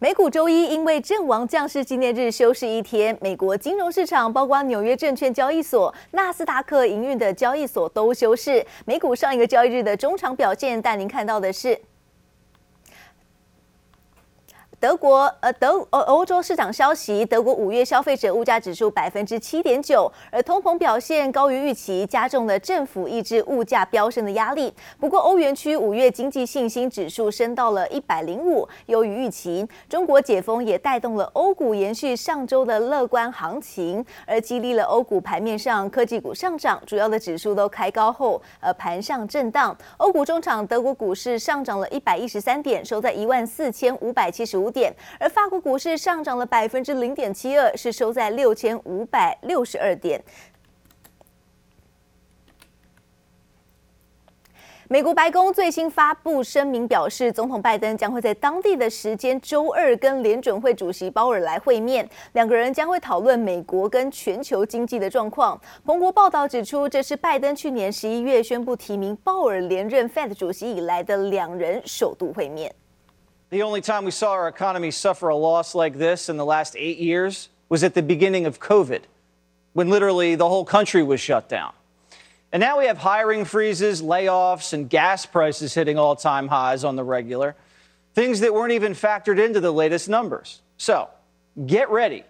美股周一因为阵亡将士纪念日休市一天，美国金融市场包括纽约证券交易所、纳斯达克营运的交易所都休市。美股上一个交易日的中场表现，带您看到的是。德国呃德欧欧洲市场消息，德国五月消费者物价指数百分之七点九，而通膨表现高于预期，加重了政府抑制物价飙升的压力。不过欧元区五月经济信心指数升到了一百零五，优于预期。中国解封也带动了欧股延续上周的乐观行情，而激励了欧股盘面上科技股上涨，主要的指数都开高后，呃盘上震荡。欧股中场，德国股市上涨了一百一十三点，收在一万四千五百七十五点，而法国股市上涨了百分之零点七二，是收在六千五百六十二点。美国白宫最新发布声明表示，总统拜登将会在当地的时间周二跟联准会主席鲍尔来会面，两个人将会讨论美国跟全球经济的状况。彭博报道指出，这是拜登去年十一月宣布提名鲍尔连任 Fed 主席以来的两人首度会面。The only time we saw our economy suffer a loss like this in the last eight years was at the beginning of COVID, when literally the whole country was shut down. And now we have hiring freezes, layoffs, and gas prices hitting all time highs on the regular, things that weren't even factored into the latest numbers. So get ready.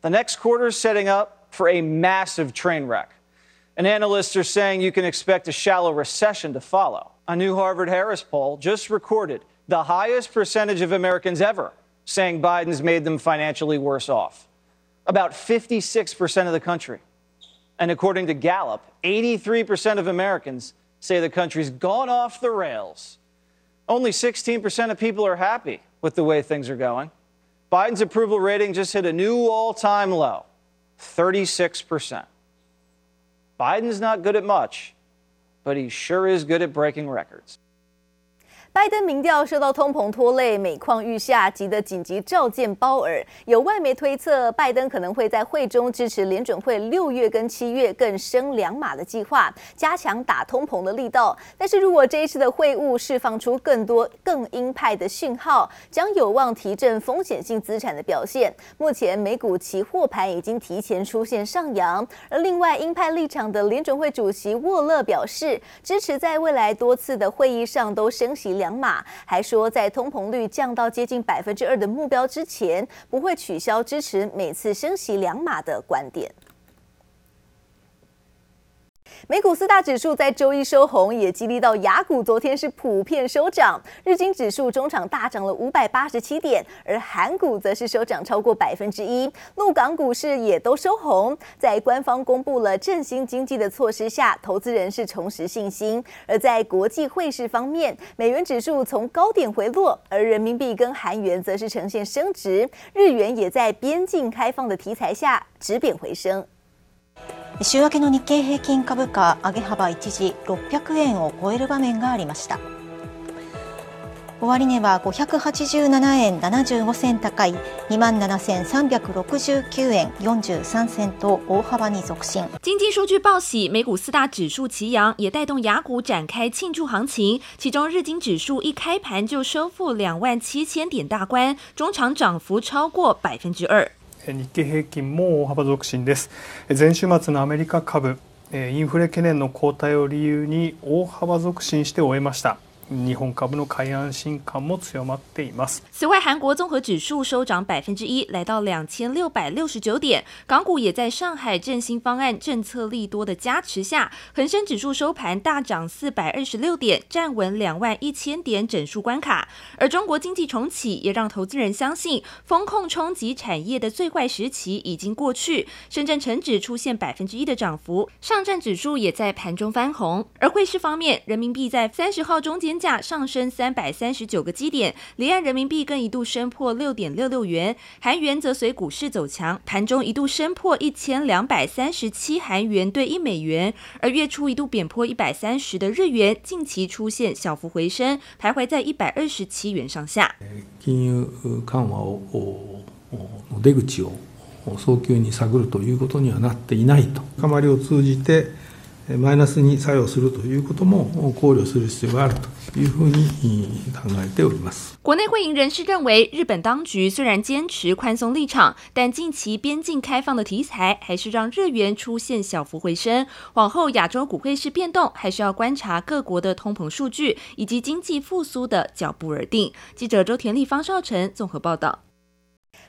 The next quarter is setting up for a massive train wreck. And analysts are saying you can expect a shallow recession to follow. A new Harvard Harris poll just recorded the highest percentage of Americans ever saying Biden's made them financially worse off. About 56% of the country. And according to Gallup, 83% of Americans say the country's gone off the rails. Only 16% of people are happy with the way things are going. Biden's approval rating just hit a new all time low 36%. Biden's not good at much, but he sure is good at breaking records. 拜登民调受到通膨拖累，每况愈下，急得紧急召见鲍尔。有外媒推测，拜登可能会在会中支持联准会六月跟七月更升两码的计划，加强打通膨的力道。但是如果这一次的会晤释放出更多更鹰派的讯号，将有望提振风险性资产的表现。目前美股期货盘已经提前出现上扬，而另外鹰派立场的联准会主席沃勒表示，支持在未来多次的会议上都升息。两码，还说在通膨率降到接近百分之二的目标之前，不会取消支持每次升息两码的观点。美股四大指数在周一收红，也激励到雅股昨天是普遍收涨。日经指数中场大涨了五百八十七点，而韩股则是收涨超过百分之一。陆港股市也都收红，在官方公布了振兴经济的措施下，投资人是重拾信心。而在国际汇市方面，美元指数从高点回落，而人民币跟韩元则是呈现升值，日元也在边境开放的题材下止贬回升。周明けの日经平均株价上げ幅一时600円を超える场面がありました终値は587円75銭高い2万7369円43銭と大幅に続伸经济数据报喜，美股四大指数齐扬，也带动亚股展开庆祝行情。其中日经指数一开盘就收复两万七千点大关，中场涨幅超过百分之二。 日経平均も大幅続伸です。前週末のアメリカ株、インフレ懸念の後退を理由に大幅続伸して終えました。日本株の买い安心感も强まっています。此外，韩国综合指数收涨百分之一，来到两千六百六十九点。港股也在上海振兴方案政策利多的加持下，恒生指数收盘大涨四百二十六点，站稳两万一千点整数关卡。而中国经济重启也让投资人相信，风控冲击产业的最坏时期已经过去。深圳成指出现百分之一的涨幅，上证指数也在盘中翻红。而汇市方面，人民币在三十号中间 价上升三百三十九个基点，离岸人民币更一度升破六点六六元，韩元则随股市走强，盘中一度升破一千两百三十七韩元兑一美元，而月初一度贬破一百三十的日元，近期出现小幅回升，徘徊在一百二十七元上下。金融缓和をの出口を早急に探るということにはなっていないと。深掘りを通じて マイナスに作用するということも考虑する必要があるというふうに考えております。国内会银人士认为，日本当局虽然坚持宽松立场，但近期边境开放的题材还是让日元出现小幅回升。往后亚洲股汇市变动，还需要观察各国的通膨数据以及经济复苏的脚步而定。记者周田丽、方少成综合报道。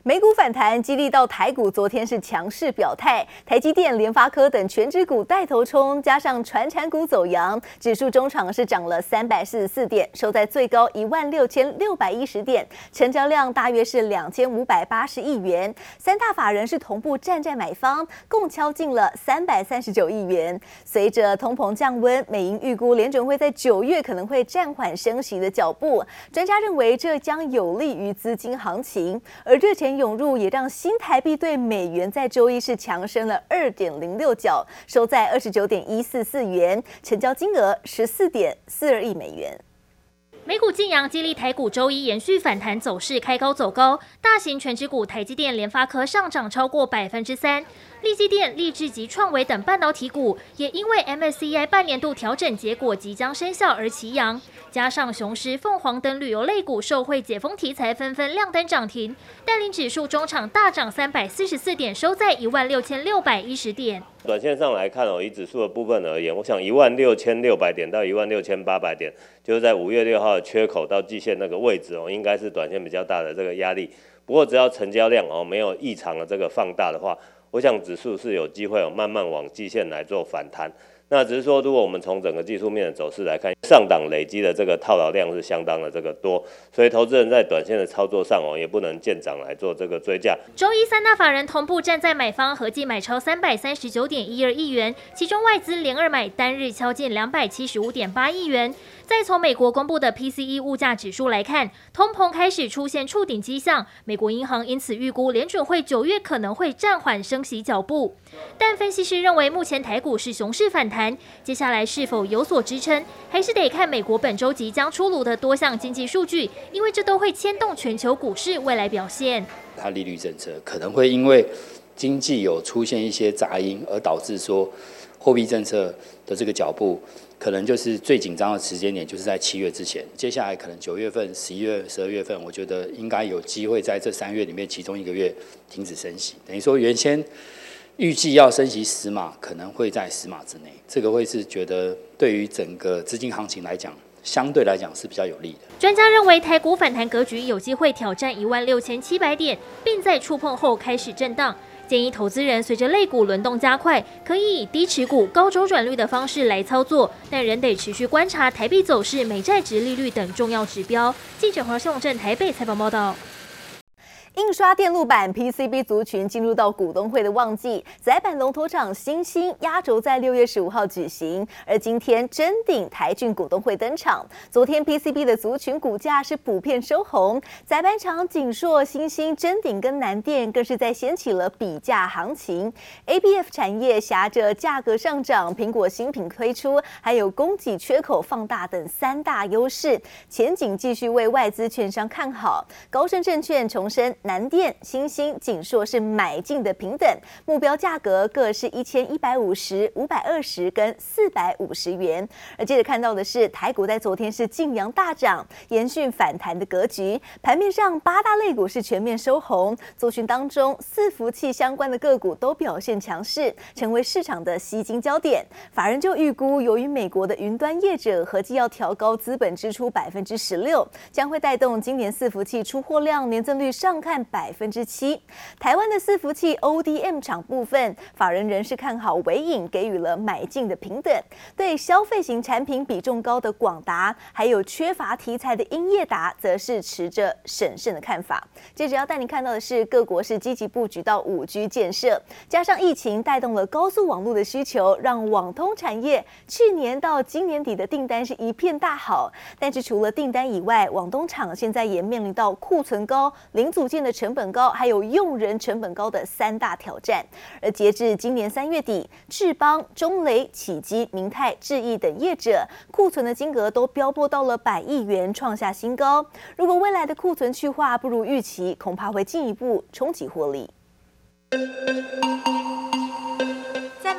美股反弹，激励到台股，昨天是强势表态，台积电、联发科等全值股带头冲，加上传产股走扬，指数中场是涨了三百四十四点，收在最高一万六千六百一十点，成交量大约是两千五百八十亿元。三大法人是同步站在买方，共敲进了三百三十九亿元。随着通膨降温，美银预估联准会在九月可能会暂缓升息的脚步，专家认为这将有利于资金行情，而热钱涌入也让新台币对美元在周一是强升了二点零六角，收在二十九点一四四元，成交金额十四点四二亿美元。美股晋阳，激励台股周一延续反弹走势，开高走高。大型全指股台积电、联发科上涨超过百分之三，力积电、力智及创维等半导体股也因为 MSCI 半年度调整结果即将生效而齐扬。加上雄狮、凤凰等旅游类股受惠解封题材，纷纷亮灯涨停，带领指数中场大涨三百四十四点，收在一万六千六百一十点。短线上来看哦，以指数的部分而言，我想一万六千六百点到一万六千八百点，就是在五月六号的缺口到季线那个位置哦，应该是短线比较大的这个压力。不过只要成交量哦没有异常的这个放大的话，我想指数是有机会哦慢慢往季线来做反弹。那只是说，如果我们从整个技术面的走势来看，上档累积的这个套牢量是相当的这个多，所以投资人在短线的操作上哦，也不能见涨来做这个追价。周一三大法人同步站在买方，合计买超三百三十九点一二亿元，其中外资连二买，单日敲进两百七十五点八亿元。再从美国公布的 PCE 物价指数来看，通膨开始出现触顶迹象，美国银行因此预估联准会九月可能会暂缓升息脚步。但分析师认为，目前台股是熊市反弹，接下来是否有所支撑，还是得看美国本周即将出炉的多项经济数据，因为这都会牵动全球股市未来表现。它利率政策可能会因为经济有出现一些杂音，而导致说货币政策的这个脚步。可能就是最紧张的时间点，就是在七月之前。接下来可能九月份、十一月、十二月份，我觉得应该有机会在这三月里面其中一个月停止升息。等于说原先预计要升息十码，可能会在十码之内。这个会是觉得对于整个资金行情来讲，相对来讲是比较有利的。专家认为台股反弹格局有机会挑战一万六千七百点，并在触碰后开始震荡。建议投资人随着类股轮动加快，可以以低持股、高周转率的方式来操作，但仍得持续观察台币走势、美债值利率等重要指标。记者黄秀正台北采访报道。印刷电路板 PCB 族群进入到股东会的旺季，载板龙头厂新兴压轴在六月十五号举行，而今天臻鼎、台郡股东会登场。昨天 PCB 的族群股价是普遍收红，载板厂景硕、新兴、臻鼎跟南电更是在掀起了比价行情。ABF 产业挟着价格上涨、苹果新品推出，还有供给缺口放大等三大优势，前景继续为外资券商看好。高盛证券重申。南电、欣兴、景硕是买进的平等，目标价格各是一千一百五十、五百二十跟四百五十元。而接着看到的是台股在昨天是劲阳大涨，延续反弹的格局。盘面上八大类股是全面收红，族群当中伺服器相关的个股都表现强势，成为市场的吸金焦点。法人就预估，由于美国的云端业者合计要调高资本支出百分之十六，将会带动今年伺服器出货量年增率上看。占百分之七，台湾的伺服器 ODM 厂部分，法人人士看好纬颖，给予了买进的平等。对消费型产品比重高的广达，还有缺乏题材的英业达，则是持着审慎的看法。接着要带你看到的是，各国是积极布局到五 G 建设，加上疫情带动了高速网络的需求，让网通产业去年到今年底的订单是一片大好。但是除了订单以外，网东厂现在也面临到库存高、零组件的成本高，还有用人成本高的三大挑战。而截至今年三月底，智邦、中雷、启基、明泰、智毅等业者库存的金额都飙破到了百亿元，创下新高。如果未来的库存去化不如预期，恐怕会进一步冲击获利。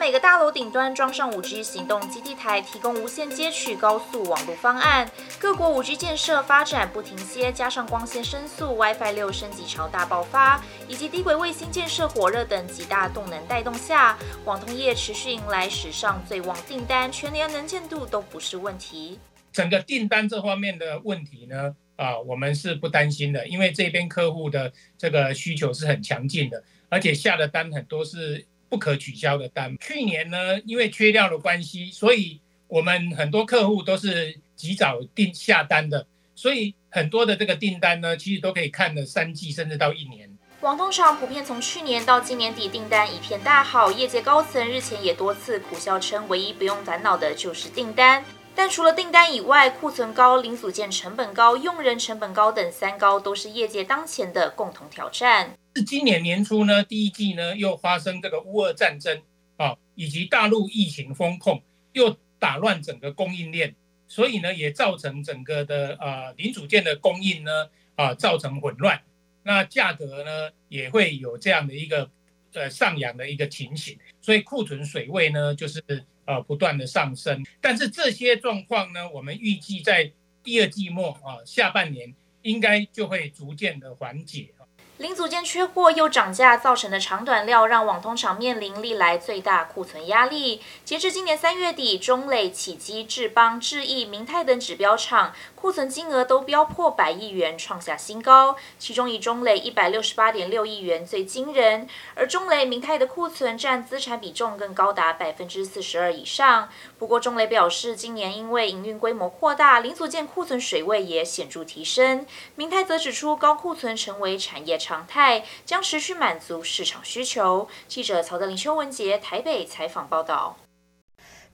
每个大楼顶端装上 5G 行动基地台，提供无线接取高速网络方案。各国 5G 建设发展不停歇，加上光纤申速、WiFi 六升级潮大爆发，以及低轨卫星建设火热等几大动能带动下，网通业持续迎来史上最旺订单，全年能见度都不是问题。整个订单这方面的问题呢，啊，我们是不担心的，因为这边客户的这个需求是很强劲的，而且下的单很多是不可取消的单。去年呢，因为缺料的关系，所以我们很多客户都是及早订下单的，所以很多的这个订单呢，其实都可以看了三季甚至到一年。网通厂普遍从去年到今年底订单一片大好，业界高层日前也多次苦笑称，唯一不用烦恼的就是订单。但除了订单以外，库存高、零组件成本高、用人成本高等三高，都是业界当前的共同挑战。是今年年初呢，第一季呢又发生这个乌俄战争啊，以及大陆疫情封控，又打乱整个供应链，所以呢也造成整个的呃零组件的供应呢啊造成混乱，那价格呢也会有这样的一个呃上扬的一个情形，所以库存水位呢就是。呃，不断的上升，但是这些状况呢，我们预计在第二季末啊，下半年应该就会逐渐的缓解。零组件缺货又涨价造成的长短料，让网通厂面临历来最大库存压力。截至今年三月底，中磊、启基、智邦、智毅、明泰等指标厂库存金额都飙破百亿元，创下新高。其中以中磊一百六十八点六亿元最惊人，而中磊、明泰的库存占资产比重更高达百分之四十二以上。不过中磊表示，今年因为营运规模扩大，零组件库存水位也显著提升。明泰则指出，高库存成为产业常态，将持续满足市场需求。记者曹德林、邱文杰台北采访报道。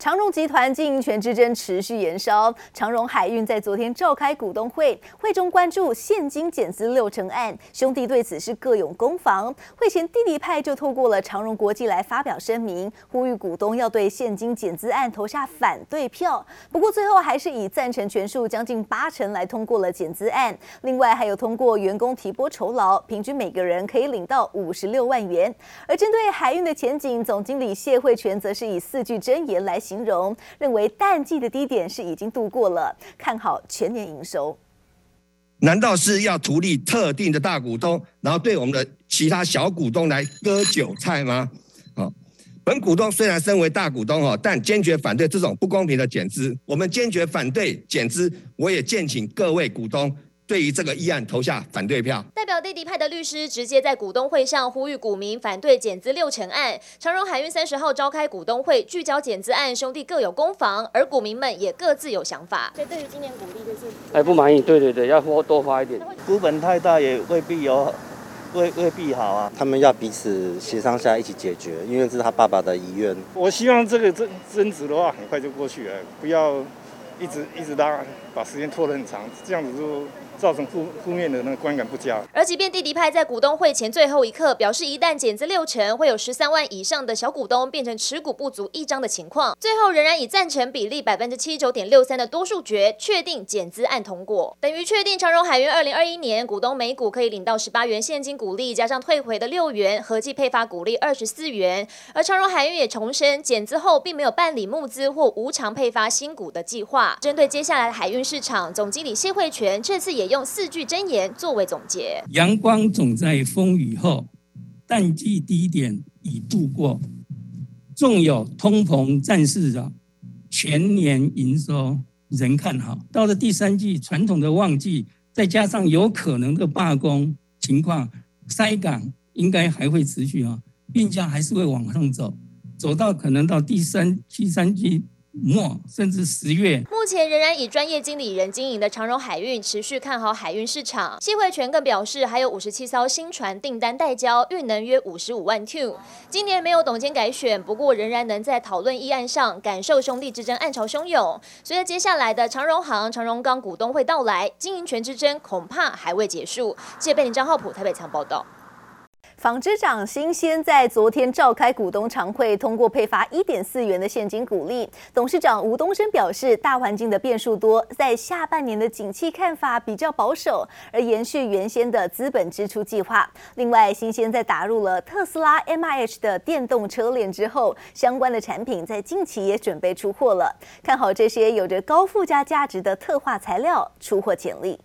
长荣集团经营权之争持续延烧，长荣海运在昨天召开股东会，会中关注现金减资六成案，兄弟对此是各有攻防。会前弟弟派就透过了长荣国际来发表声明，呼吁股东要对现金减资案投下反对票。不过最后还是以赞成权数将近八成来通过了减资案，另外还有通过员工提拨酬劳，平均每个人可以领到五十六万元。而针对海运的前景，总经理谢慧全则是以四句真言来。形容认为淡季的低点是已经度过了，看好全年营收。难道是要图利特定的大股东，然后对我们的其他小股东来割韭菜吗？好，本股东虽然身为大股东哈，但坚决反对这种不公平的减资。我们坚决反对减资，我也建请各位股东。对于这个议案投下反对票。代表弟弟派的律师直接在股东会上呼吁股民反对减资六成案。长荣海运三十号召开股东会，聚焦减资案，兄弟各有攻防，而股民们也各自有想法。所以对于今年股利就是哎不满意，对对对，要多多发一点。股本太大也未必有，未未必好啊。他们要彼此协商下一起解决，因为这是他爸爸的遗愿。我希望这个争争执的话很快就过去了，不要一直一直拉，把时间拖得很长，这样子就。造成负负面的那个观感不佳。而即便弟弟派在股东会前最后一刻表示，一旦减资六成，会有十三万以上的小股东变成持股不足一张的情况，最后仍然以赞成比例百分之七十九点六三的多数决，确定减资案通过，等于确定长荣海运二零二一年股东每股可以领到十八元现金股利，加上退回的六元，合计配发股利二十四元。而长荣海运也重申，减资后并没有办理募资或无偿配发新股的计划。针对接下来的海运市场，总经理谢慧全这次也。用四句箴言作为总结：阳光总在风雨后，淡季低点已度过，纵有通膨暂时扰，全年营收仍看好。到了第三季传统的旺季，再加上有可能的罢工情况，塞港应该还会持续啊，运价还是会往上走，走到可能到第三、第三季。末甚至十月，目前仍然以专业经理人经营的长荣海运持续看好海运市场。谢慧全更表示，还有五十七艘新船订单待交，运能约五十五万 Q。今年没有董监改选，不过仍然能在讨论议案上感受兄弟之争暗潮汹涌。随着接下来的长荣航、长荣钢股东会到来，经营权之争恐怕还未结束。谢贝林、张浩普台北强报道。纺织长新鲜在昨天召开股东常会，通过配发一点四元的现金股利。董事长吴东升表示，大环境的变数多，在下半年的景气看法比较保守，而延续原先的资本支出计划。另外，新鲜在打入了特斯拉 MIH 的电动车链之后，相关的产品在近期也准备出货了。看好这些有着高附加价值的特化材料出货潜力。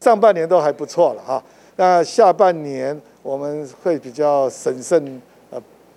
上半年都还不错了哈，那下半年。我们会比较审慎。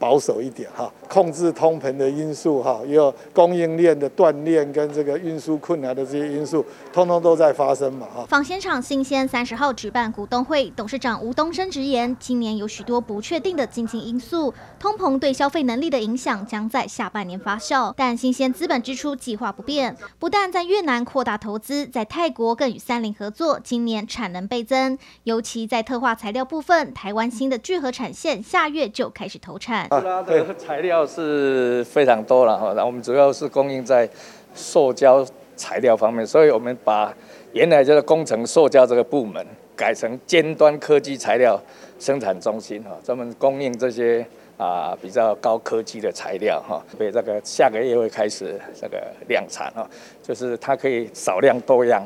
保守一点哈，控制通膨的因素哈，也有供应链的断裂跟这个运输困难的这些因素，通通都在发生嘛哈。纺纤厂新鲜三十号举办股东会，董事长吴东升直言，今年有许多不确定的经济因素，通膨对消费能力的影响将在下半年发酵，但新鲜资本支出计划不变，不但在越南扩大投资，在泰国更与三菱合作，今年产能倍增，尤其在特化材料部分，台湾新的聚合产线下月就开始投产。特斯拉的材料是非常多了哈，然后我们主要是供应在塑胶材料方面，所以我们把原来这个工程塑胶这个部门改成尖端科技材料生产中心哈，专门供应这些啊比较高科技的材料哈，所以这个下个月会开始这个量产哈，就是它可以少量多样。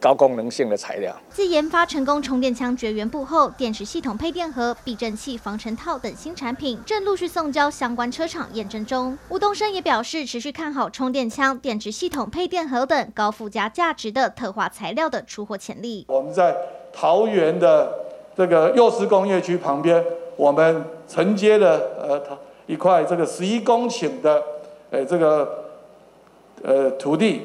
高功能性的材料。自研发成功充电枪绝缘部后，电池系统配电盒、避震器、防尘套等新产品正陆续送交相关车厂验证中。吴东升也表示，持续看好充电枪、电池系统配电盒等高附加价值的特化材料的出货潜力。我们在桃园的这个幼师工业区旁边，我们承接了呃一块这个十一公顷的呃这个。呃，土地，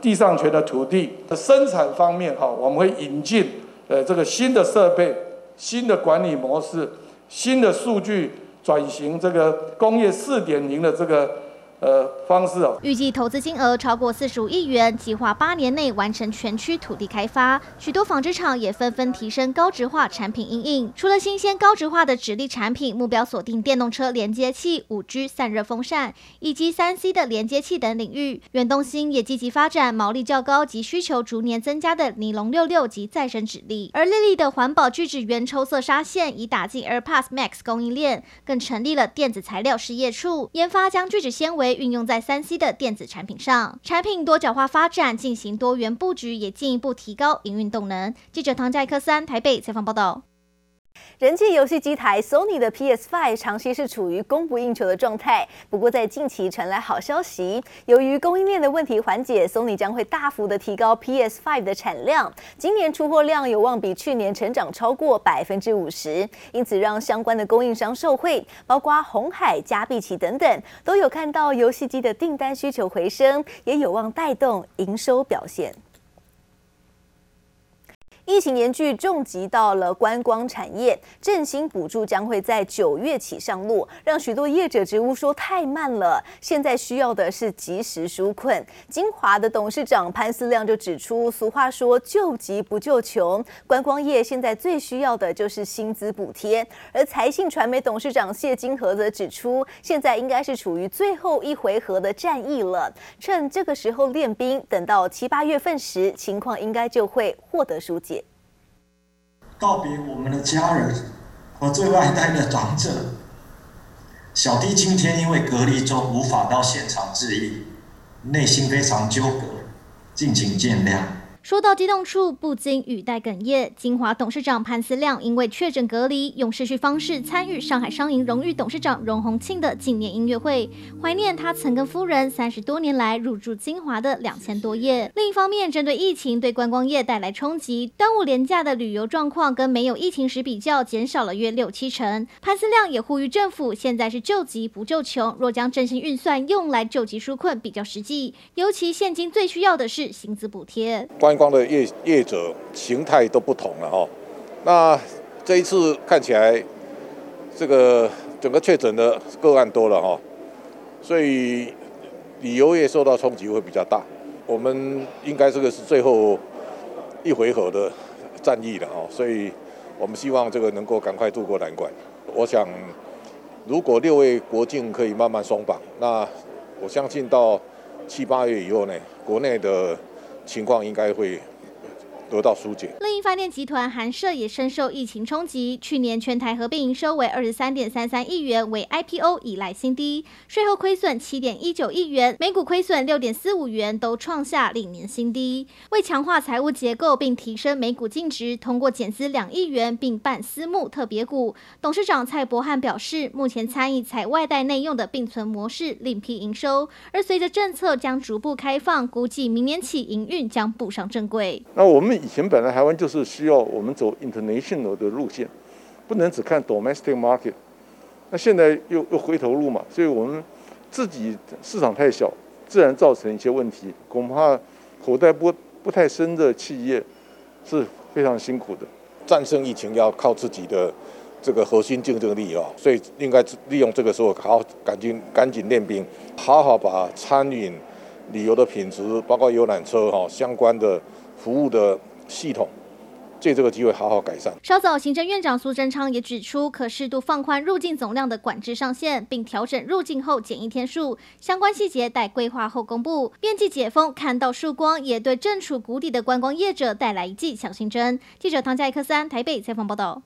地上权的土地的生产方面，哈，我们会引进呃这个新的设备、新的管理模式、新的数据转型，这个工业四点零的这个。呃，方式哦，预计投资金额超过四十五亿元，计划八年内完成全区土地开发。许多纺织厂也纷纷提升高质化产品应应。除了新鲜高质化的纸粒产品，目标锁定电动车连接器、五 G 散热风扇以及三 C 的连接器等领域。远东新也积极发展毛利较高及需求逐年增加的尼龙六六及再生纸粒。而丽丽的环保聚酯原抽色纱线已打进 AirPods Max 供应链，更成立了电子材料事业处，研发将聚酯纤维。运用在三 C 的电子产品上，产品多角化发展，进行多元布局，也进一步提高营运动能。记者唐佳克三台北采访报道。人气游戏机台 Sony 的 PS5 长期是处于供不应求的状态，不过在近期传来好消息，由于供应链的问题缓解，Sony 将会大幅的提高 PS5 的产量，今年出货量有望比去年成长超过百分之五十，因此让相关的供应商受惠，包括红海、佳必奇等等，都有看到游戏机的订单需求回升，也有望带动营收表现。疫情严峻，重击到了观光产业，振兴补助将会在九月起上路，让许多业者直呼说太慢了。现在需要的是及时纾困。金华的董事长潘思亮就指出，俗话说救急不救穷，观光业现在最需要的就是薪资补贴。而财信传媒董事长谢金河则指出，现在应该是处于最后一回合的战役了，趁这个时候练兵，等到七八月份时，情况应该就会获得纾解。告别我们的家人和最爱戴的长者，小弟今天因为隔离中无法到现场致意，内心非常纠葛，敬请见谅。说到激动处，不禁语带哽咽。金华董事长潘思亮因为确诊隔离，用视讯方式参与上海商银荣誉董事长荣鸿庆的纪念音乐会，怀念他曾跟夫人三十多年来入住金华的两千多夜。另一方面，针对疫情对观光业带来冲击，端午连假的旅游状况跟没有疫情时比较减少了约六七成。潘思亮也呼吁政府现在是救急不救穷，若将振兴预算用来救急纾困比较实际，尤其现今最需要的是薪资补贴。观光的业业者形态都不同了哈，那这一次看起来，这个整个确诊的个案多了哈，所以旅游业受到冲击会比较大。我们应该这个是最后一回合的战役了哈，所以我们希望这个能够赶快渡过难关。我想，如果六位国境可以慢慢松绑，那我相信到七八月以后呢，国内的情况应该会。得到疏解。乐英饭店集团韩舍也深受疫情冲击，去年全台合并营收为二十三点三三亿元，为 IPO 以来新低，税后亏损七点一九亿元，每股亏损六点四五元，都创下历年新低。为强化财务结构并提升每股净值，通过减资两亿元并办私募特别股。董事长蔡伯汉表示，目前餐饮采外带内用的并存模式另辟营收，而随着政策将逐步开放，估计明年起营运将步上正轨。那我们以前本来台湾就是需要我们走 international 的路线，不能只看 domestic market。那现在又又回头路嘛，所以我们自己市场太小，自然造成一些问题。恐怕口袋不不太深的企业是非常辛苦的。战胜疫情要靠自己的这个核心竞争力啊，所以应该利用这个时候好好赶紧赶紧练兵，好好把餐饮、旅游的品质，包括游览车哈相关的服务的系统。借这个机会好好改善。稍早，行政院长苏贞昌也指出，可适度放宽入境总量的管制上限，并调整入境后检疫天数，相关细节待规划后公布。边际解封看到曙光，也对正处谷底的观光业者带来一剂强心针。记者唐佳一克三台北采访报道。